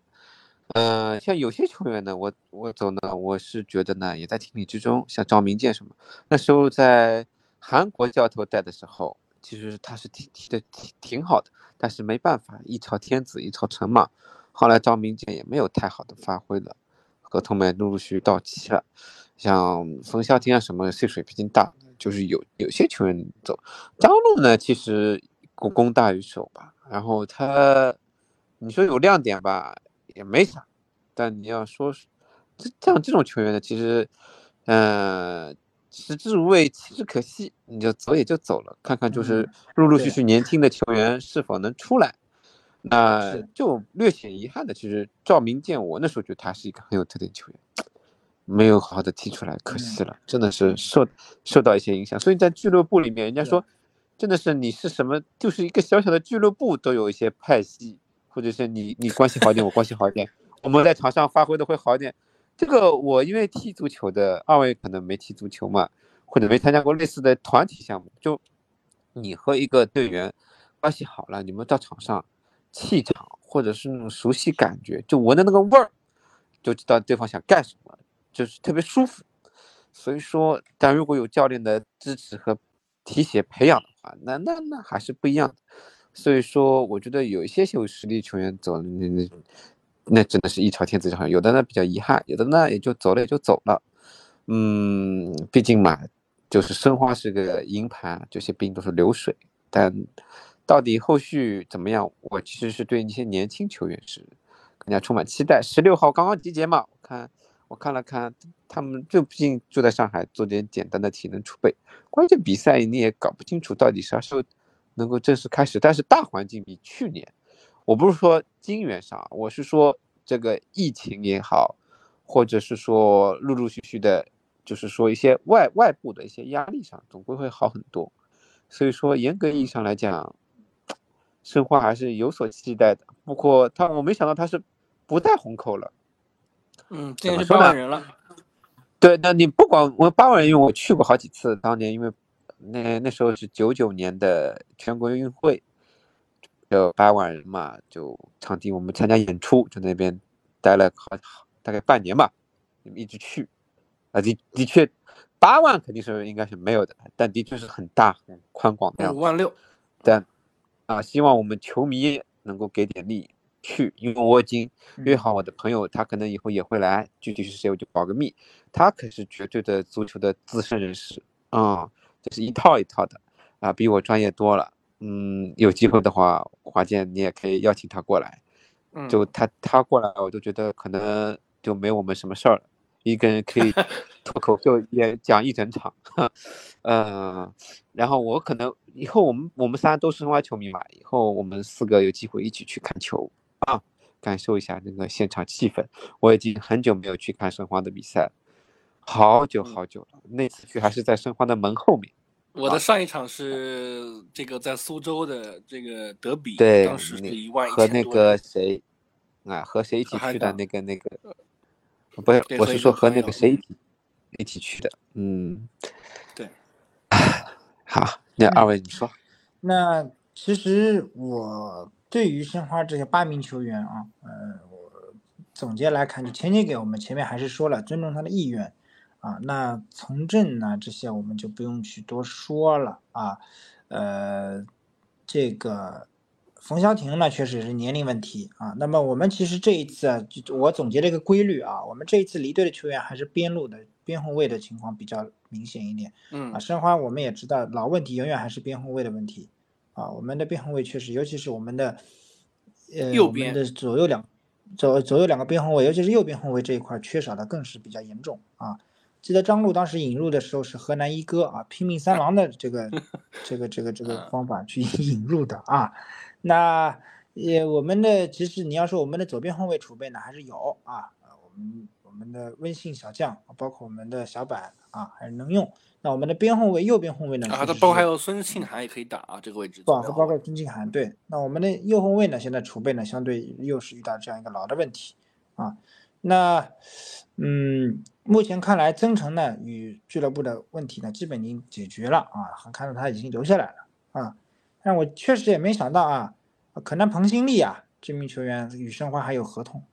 呃，像有些球员呢，我我走呢，我是觉得呢，也在情理之中。像赵明剑什么，那时候在韩国教头带的时候，其实他是踢踢的挺挺好的，但是没办法，一朝天子一朝臣嘛。后来张明剑也没有太好的发挥了，合同们陆陆续续到期了。像冯潇霆啊什么，岁数毕竟大，就是有有些球员走。张路呢，其实攻攻大于守吧，然后他，你说有亮点吧？也没啥，但你要说这像这种球员呢，其实，嗯，食之无味，弃之可惜，你就走也就走了，看看就是陆陆续续年轻的球员是否能出来。那就略显遗憾的，其实赵明剑，我那时候觉得他是一个很有特点球员，没有好好的踢出来，可惜了，真的是受受到一些影响。所以在俱乐部里面，人家说，真的是你是什么，就是一个小小的俱乐部都有一些派系，或者是你你关系好一点，我关系好一点，我们在场上发挥的会好一点。这个我因为踢足球的，二位可能没踢足球嘛，或者没参加过类似的团体项目，就你和一个队员关系好了，你们到场上。气场或者是那种熟悉感觉，就闻的那个味儿，就知道对方想干什么，就是特别舒服。所以说，但如果有教练的支持和提携培养的话，那那那还是不一样的。所以说，我觉得有一些有实力球员走，那真的是一朝天子上，有的呢比较遗憾，有的呢也就走了也就走了。嗯，毕竟嘛，就是申花是个银盘，这些兵都是流水，但。到底后续怎么样？我其实是对那些年轻球员是更加充满期待。十六号刚刚集结嘛，我看我看了看，他们就毕竟就在上海做点简单的体能储备。关键比赛你也搞不清楚到底啥时候能够正式开始。但是大环境比去年，我不是说金元上，我是说这个疫情也好，或者是说陆陆续续的，就是说一些外外部的一些压力上，总归会好很多。所以说严格意义上来讲。申花还是有所期待的，不过他我没想到他是不带红口了。嗯，现在是八万人了。对，那你不管我八万人，因为我去过好几次。当年因为那那时候是九九年的全国奥运会，有八万人嘛，就场地我们参加演出，就那边待了好大概半年吧，一直去。啊，的的确八万肯定是应该是没有的，但的确是很大很宽广的样子。五万六，但。啊，希望我们球迷能够给点力去，因为我已经约好我的朋友，他可能以后也会来，具体是谁我就保个密。他可是绝对的足球的资深人士啊，这是一套一套的啊，比我专业多了。嗯，有机会的话，华健你也可以邀请他过来。就他他过来，我就觉得可能就没我们什么事儿了。一个人可以 脱口秀也讲一整场，嗯，然后我可能以后我们我们仨都是申花球迷嘛，以后我们四个有机会一起去看球啊，感受一下那个现场气氛。我已经很久没有去看申花的比赛，好久好久了。那次去还是在申花的门后面。我的上一场是这个在苏州的这个德比，对，当时是一万和那个谁啊，和谁一起去的那个那个。不是，我是说和那个谁一起一起去的，嗯，对，好，那二位你说，那其实我对于申花这些八名球员啊，呃，我总结来看，就前景给我们前面还是说了尊重他的意愿啊，那从政呢这些我们就不用去多说了啊，呃，这个。冯潇霆呢，确实是年龄问题啊。那么我们其实这一次啊，就我总结了一个规律啊，我们这一次离队的球员还是边路的边后卫的情况比较明显一点。嗯啊，申花我们也知道老问题永远还是边后卫的问题啊。我们的边后卫确实，尤其是我们的呃右边的左右两左左右两个边后卫，尤其是右边后卫这一块缺少的更是比较严重啊。记得张路当时引入的时候是河南一哥啊，拼命三郎的 这个这个这个这个方法去 引入的啊。那也我们的其实你要说我们的左边后卫储备呢还是有啊，我们我们的温信小将，包括我们的小板啊还是能用。那我们的边后卫右边后卫呢？啊，包括还有孙庆涵也可以打啊这个位置。包包括孙庆涵对。那我们的右后卫呢？现在储备呢相对又是遇到这样一个老的问题啊。那嗯，目前看来曾诚呢与俱乐部的问题呢基本已经解决了啊，看到他已经留下来了啊。但我确实也没想到啊。可能彭新立啊，这名球员与申花还有合同，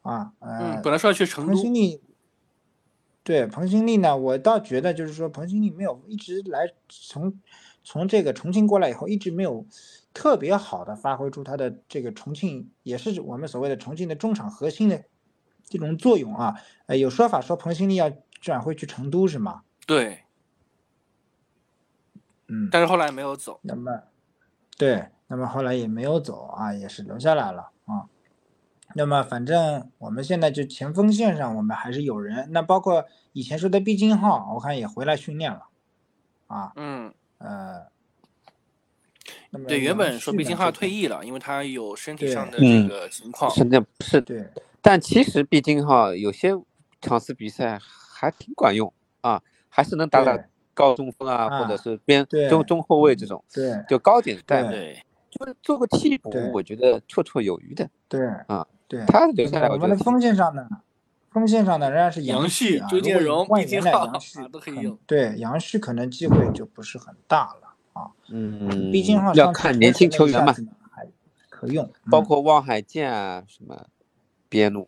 啊，呃，本来说要去成都。彭新立，对彭新立呢，我倒觉得就是说彭新立没有一直来从从这个重庆过来以后，一直没有特别好的发挥出他的这个重庆也是我们所谓的重庆的中场核心的这种作用啊。呃，有说法说彭新立要转会去成都是吗？对，嗯，但是后来没有走。那么，对。那么后来也没有走啊，也是留下来了啊。那么反正我们现在就前锋线上我们还是有人，那包括以前说的毕金浩，我看也回来训练了，啊，嗯，呃，那么对，原本说毕金浩退役了，因为他有身体上的嗯这个情况。现在不，是的。对但其实毕竟哈，有些场次比赛还挺管用啊，还是能打打高中锋啊，或者啊是边对中中后卫这种，对就高点带就是做个替补，我觉得绰绰有余的。对啊，对，他留下来，我们的我觉得锋线上呢，锋线上呢仍然是杨旭啊，旭周建荣外援的毕金浩杨旭啊都可以用对杨旭可能机会就不是很大了啊。嗯，毕竟哈，要看年轻球员嘛，，还可用，嗯包括汪海健啊，什么边路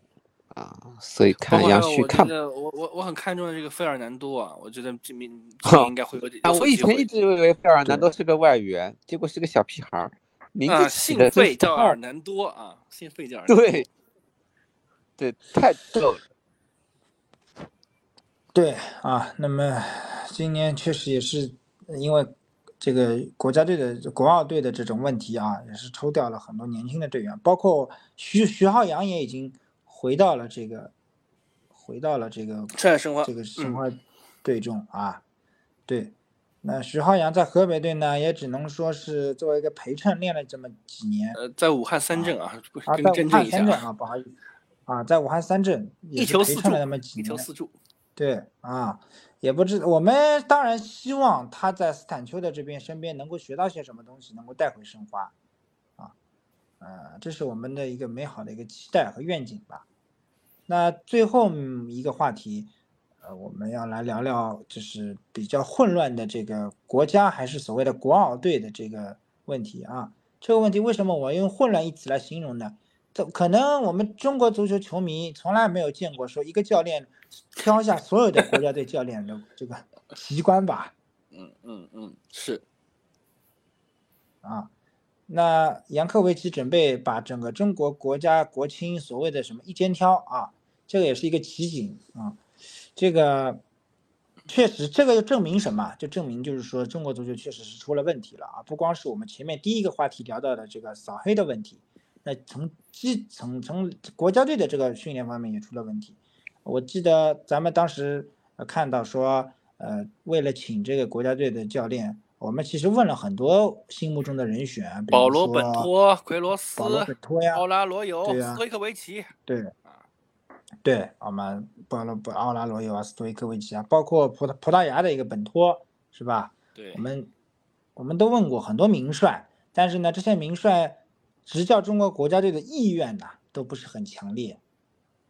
啊，所以看杨旭看。我我我很看重的这个费尔南多啊，我觉得这名 应该会有点啊，我以前一直以为费尔南多是个外援，结果是个小屁孩儿，名啊，字起姓费叫尔南多啊，姓费叫尔 南多。对，对，太逗了。对啊，那么今年确实也是因为这个国家队的国奥队的这种问题啊，也是抽调了很多年轻的队员，包括徐徐浩洋也已经回到了这个回到了这个这个申嗯，花队中啊。对，那徐浩洋在河北队呢，也只能说是作为一个陪衬练了这么几年呃，在武汉三镇啊，啊，在武汉三镇啊，不好意思啊，在武汉三镇也一是球四助陪衬了那么，几年。一球四助。对啊，也不知我们当然希望他在斯坦丘的这边身边能够学到些什么东西，能够带回申花，啊，呃，这是我们的一个美好的一个期待和愿景吧。那最后一个话题，呃，我们要来聊聊就是比较混乱的这个国家还是所谓的国奥队的这个问题啊。这个问题为什么我用混乱一词来形容呢？这可能我们中国足球球迷从来没有见过说一个教练挑下所有的国家队教练的这个奇观吧？嗯嗯嗯，是，啊，那杨科维奇准备把整个中国国家国青所谓的什么一肩挑啊，这个也是一个奇景啊，这个确实这个就证明什么？就证明就是说中国足球确实是出了问题了啊！不光是我们前面第一个话题聊到的这个扫黑的问题，那从基层从国家队的这个训练方面也出了问题。我记得咱们当时呃看到说，呃，为了请这个国家队的教练，我们其实问了很多心目中的人选，保罗本托、奎罗斯、保罗本托呀，奥拉罗尤、斯托伊克维奇，对啊，对，我们保罗不奥拉罗尤啊、斯托伊科维奇啊，包括葡萄葡萄牙的一个本托，是吧？对我，们我们都问过很多名帅，但是呢，这些名帅执教中国国家队的意愿呢，都不是很强烈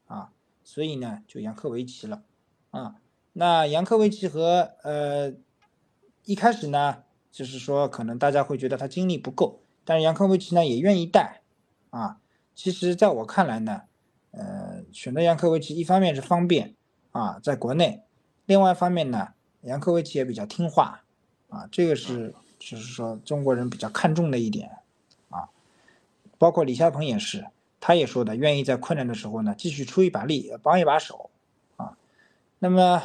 啊，所以呢，就杨科维奇了啊。那杨科维奇和呃一开始呢，就是说可能大家会觉得他精力不够，但是杨科维奇呢也愿意带啊。其实在我看来呢，呃，选择杨科维奇一方面是方便啊，在国内，另外一方面呢，杨科维奇也比较听话啊，这个是就是说中国人比较看重的一点。包括李霄鹏也是，他也说的，愿意在困难的时候呢继续出一把力，帮一把手啊。那么，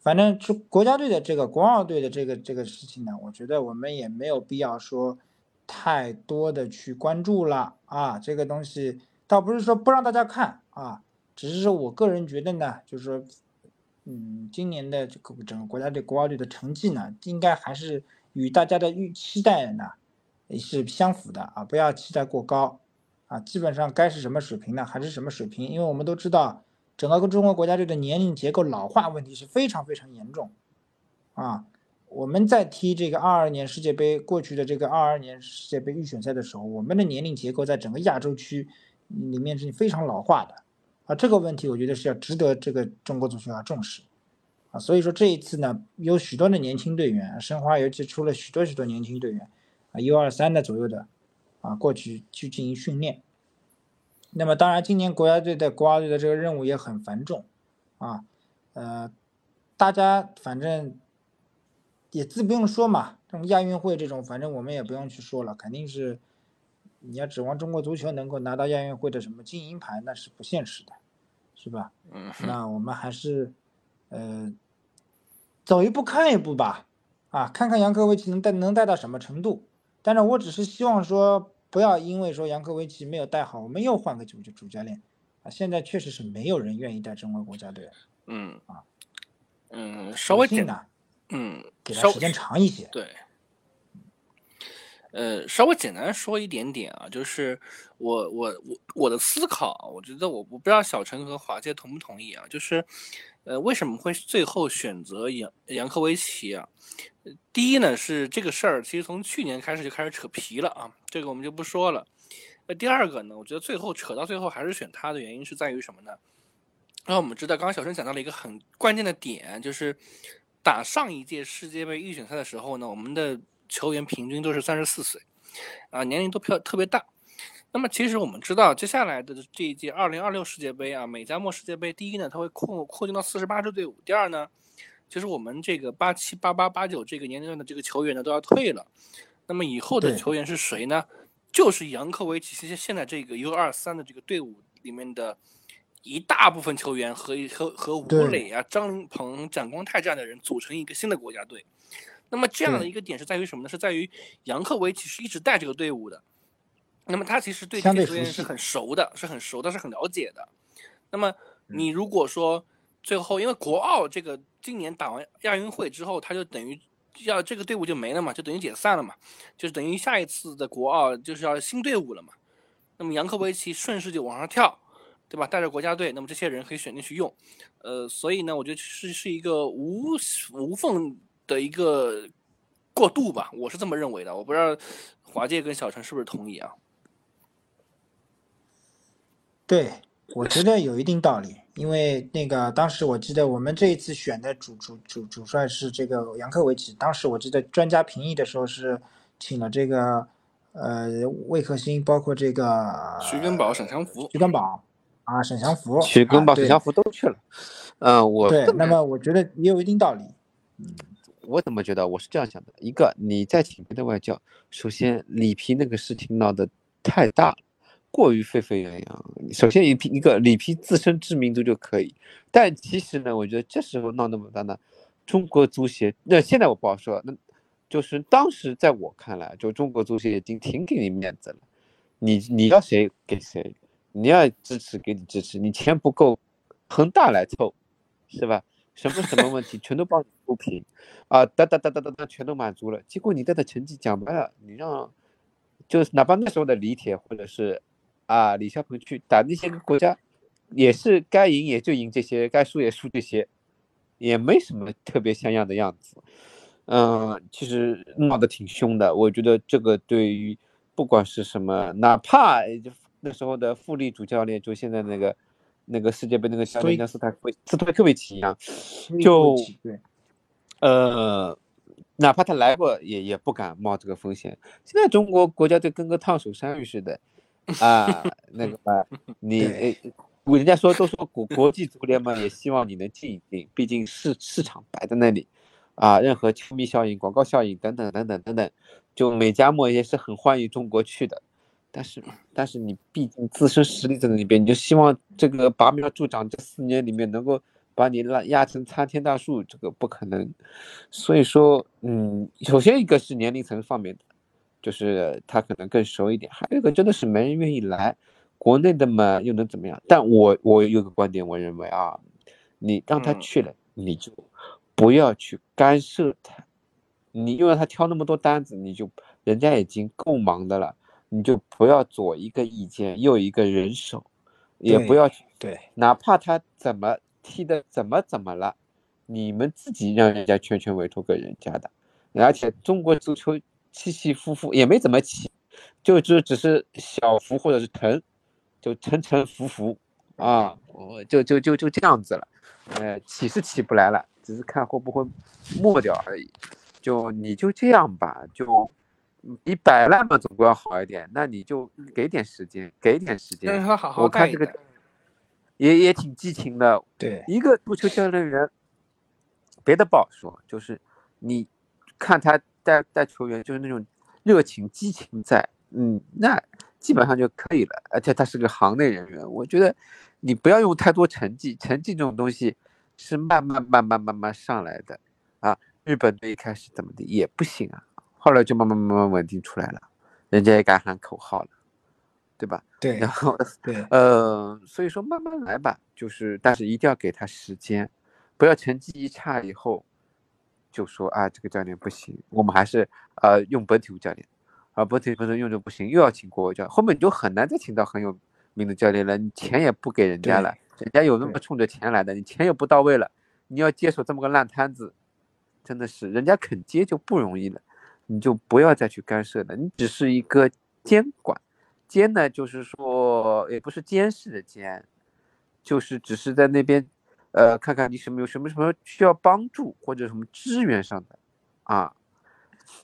反正就国家队的这个国奥队的这个这个事情呢，我觉得我们也没有必要说太多的去关注了啊。这个东西倒不是说不让大家看啊，只是说我个人觉得呢，就是说，嗯，今年的这个整个国家队国奥队的成绩呢，应该还是与大家的预期待呢也是相符的啊，不要期待过高啊。基本上该是什么水平呢，还是什么水平，因为我们都知道。整个中国国家队的年龄结构老化问题是非常非常严重，啊，我们在踢这个二二年世界杯过去的这个二二年世界杯预选赛的时候，我们的年龄结构在整个亚洲区里面是非常老化的，啊，这个问题我觉得是要值得这个中国足球要重视，啊，所以说这一次呢，有许多的年轻队员，申花尤其出了许多许多年轻队员，啊，U 二三的左右的，啊，过去去进行训练。那么当然，今年国家队的国家队的这个任务也很繁重，啊，呃，大家反正也自不用说嘛，这种亚运会这种，反正我们也不用去说了，肯定是你要指望中国足球能够拿到亚运会的什么金银牌，那是不现实的，是吧？嗯，那我们还是呃走一步看一步吧，啊，看看杨科维奇能带能带到什么程度。但是我只是希望说。不要因为说杨科维奇没有带好，我们又换个主主教练啊，现在确实是没有人愿意带中国国家队。嗯啊，嗯，稍微简单，嗯，给他时间长一些。对。呃，稍微简单说一点点啊，就是我我我我的思考，我觉得我我不知道小陈和华界同不同意啊，就是呃为什么会最后选择杨杨科维奇啊？第一呢是这个事儿，其实从去年开始就开始扯皮了啊，这个我们就不说了。那第二个呢，我觉得最后扯到最后还是选他的原因是在于什么呢？那我们知道，刚刚小陈讲到了一个很关键的点，就是打上一届世界杯预选赛的时候呢，我们的。球员平均都是三十四岁，啊，年龄都特特别大。那么其实我们知道，接下来的这一届二零二六世界杯啊，美加墨世界杯，第一呢，它会扩扩进到四十八支队伍；第二呢，就是我们这个八七八八八九这个年龄段的这个球员呢都要退了。那么以后的球员是谁呢？就是杨科维奇现现在这个 U 二三的这个队伍里面的一大部分球员和和和吴磊啊、张琳芃、展光泰这样的人组成一个新的国家队。那么这样的一个点是在于什么呢？是在于杨科维奇是一直带这个队伍的，那么他其实对这些球员是很熟的，是很熟的，是很了解的。那么你如果说最后因为国奥这个今年打完亚运会之后，他就等于要这个队伍就没了嘛，就等于解散了嘛，就是等于下一次的国奥就是要新队伍了嘛。那么杨科维奇顺势就往上跳，对吧？带着国家队，那么这些人可以选进去用。呃，所以呢，我觉得是是一个无无缝。的一个过渡吧，我是这么认为的。我不知道华界跟小陈是不是同意啊？对，我觉得有一定道理。因为那个当时我记得我们这一次选的主主主主帅是这个杨科维奇，当时我记得专家评议的时候是请了这个呃魏克星，包括这个徐根宝、沈祥福、徐根宝啊，沈祥福、徐根宝、沈祥福都去了。嗯，我对，那么我觉得也有一定道理。嗯。我怎么觉得？我是这样想的：一个，你在请别的外教，首先里皮那个事情闹得太大，过于沸沸扬扬。首先一批一个里皮自身知名度就可以，但其实呢，我觉得这时候闹那么大呢，中国足协那现在我不好说，那就是当时在我看来，就中国足协已经挺给你面子了，你你要谁给谁，你要支持给你支持，你钱不够，恒大来凑，是吧？什么什么问题全都帮你铺平，啊，哒哒哒哒哒哒，全都满足了。结果你带的成绩讲白了，你让，就是哪怕那时候的李铁或者是啊李霄鹏去打那些个国家，也是该赢也就赢这些，该输也输这些，也没什么特别像样的样子。嗯，其实闹得挺凶的。我觉得这个对于不管是什么，哪怕那时候的富力主教练，就现在那个。那个世界杯那个教练跟斯泰维斯托克维奇一样，就对，呃，哪怕他来过，也也不敢冒这个风险。现在中国国家队跟个烫手山芋似的，啊，那个你，人家说都说国国际足联嘛，也希望你能进一进，毕竟市市场摆在那里，啊，任何球迷效应、广告效应等等等等等等，就美加墨也是很欢迎中国去的。但是，但是你毕竟自身实力在那边，你就希望这个拔苗助长，这四年里面能够把你拉压成参天大树，这个不可能。所以说，嗯，首先一个是年龄层方面的，就是他可能更熟一点；还有一个真的是没人愿意来，国内的嘛又能怎么样？但我我有个观点，我认为啊，你让他去了，你就不要去干涉他，你又让他挑那么多单子，你就人家已经够忙的了。你就不要左一个意见，右一个人手，也不要对，哪怕他怎么踢的怎么怎么了，你们自己让人家全权委托给人家的，而且中国足球起起伏伏也没怎么起，就只只是小幅或者是沉，就沉沉浮浮啊，我就就就就这样子了，呃，起是起不来了，只是看会不会没掉而已，就你就这样吧，就。你摆烂嘛总归要好一点，那你就给点时间，给点时间。我看这个也也挺激情的。对，一个足球教练员，别的不好说，就是你看他带带球员，就是那种热情激情在，嗯，那基本上就可以了。而且他是个行内人员，我觉得你不要用太多成绩，成绩这种东西是慢慢慢慢慢慢上来的啊。日本队一开始怎么的也不行啊。后来就慢慢慢慢稳定出来了，人家也敢喊口号了，对吧？对，然后对，呃，所以说慢慢来吧，就是但是一定要给他时间，不要成绩一差以后就说啊这个教练不行，我们还是呃用本土教练，啊本土不能用着不行，又要请国外教练，后面你就很难再请到很有名的教练了，你钱也不给人家了，人家有那么冲着钱来的，你钱又不到位了，你要接手这么个烂摊子，真的是人家肯接就不容易了，你就不要再去干涉了，你只是一个监管。监呢，就是说也不是监视的监，就是只是在那边，呃，看看你什么有什么什么需要帮助或者什么资源上的，啊，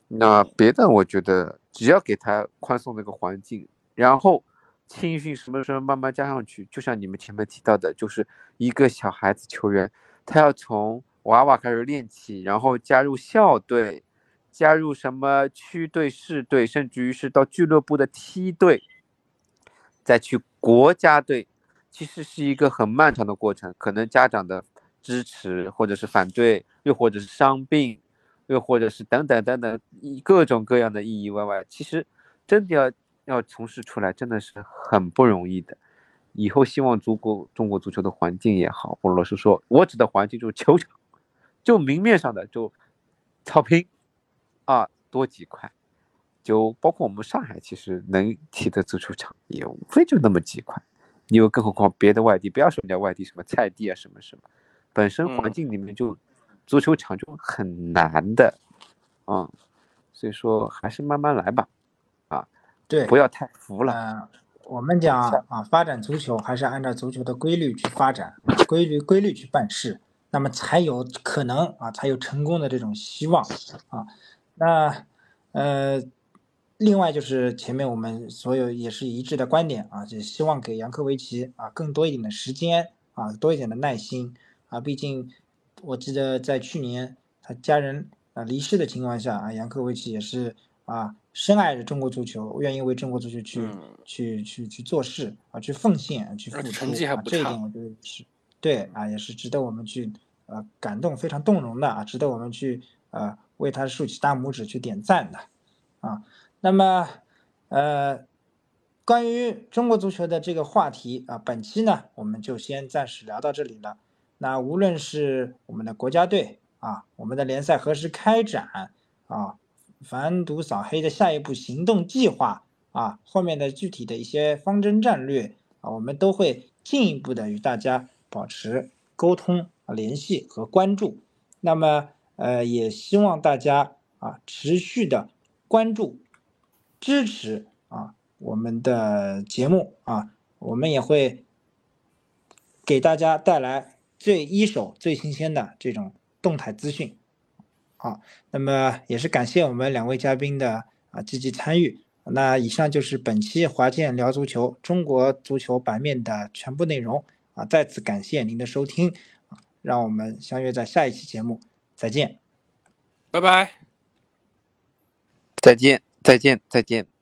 那别的我觉得只要给他宽松的一个环境，然后青训什么什么慢慢加上去，就像你们前面提到的，就是一个小孩子球员，他要从娃娃开始练起，然后加入校队，加入什么区队、市队，甚至于是到俱乐部的梯队。再去国家队，其实是一个很漫长的过程，可能家长的支持或者是反对，又或者是伤病，又或者是等等等等，各种各样的意意外外，其实真的要要从事出来，真的是很不容易的。以后希望中国中国足球的环境也好，或者是说我指的环境就是球场，就明面上的就草坪啊多几块。就包括我们上海，其实能踢的足球场也无非就那么几块，你又更何况别的外地，不要说人家外地什么菜地啊什么什么，本身环境里面就足球场就很难的，啊，所以说还是慢慢来吧，啊，对，不要太服了。嗯，我们讲啊，发展足球还是按照足球的规律去发展，规律规律去办事，那么才有可能啊，才有成功的这种希望啊。那呃。另外就是前面我们所有也是一致的观点啊，就希望给杨科维奇啊更多一点的时间啊，多一点的耐心啊。毕竟我记得在去年他家人啊离世的情况下啊，杨科维奇也是啊深爱着中国足球，愿意为中国足球去去去去做事啊，去奉献，去付出啊。这一点我觉得是对啊，也是值得我们去呃感动，非常动容的啊，值得我们去呃为他竖起大拇指去点赞的啊。那么，呃，关于中国足球的这个话题啊，本期呢，我们就先暂时聊到这里了。那无论是我们的国家队啊，我们的联赛何时开展啊，反毒扫黑的下一步行动计划啊，后面的具体的一些方针战略啊，我们都会进一步的与大家保持沟通、联系和关注。那么，呃，也希望大家啊，持续的关注。支持啊，我们的节目啊，我们也会给大家带来最一手、最新鲜的这种动态资讯。好，那么也是感谢我们两位嘉宾的啊积极参与。那以上就是本期华健聊足球中国足球版面的全部内容啊，再次感谢您的收听啊，让我们相约在下一期节目再见，拜拜，再见。再见，再见。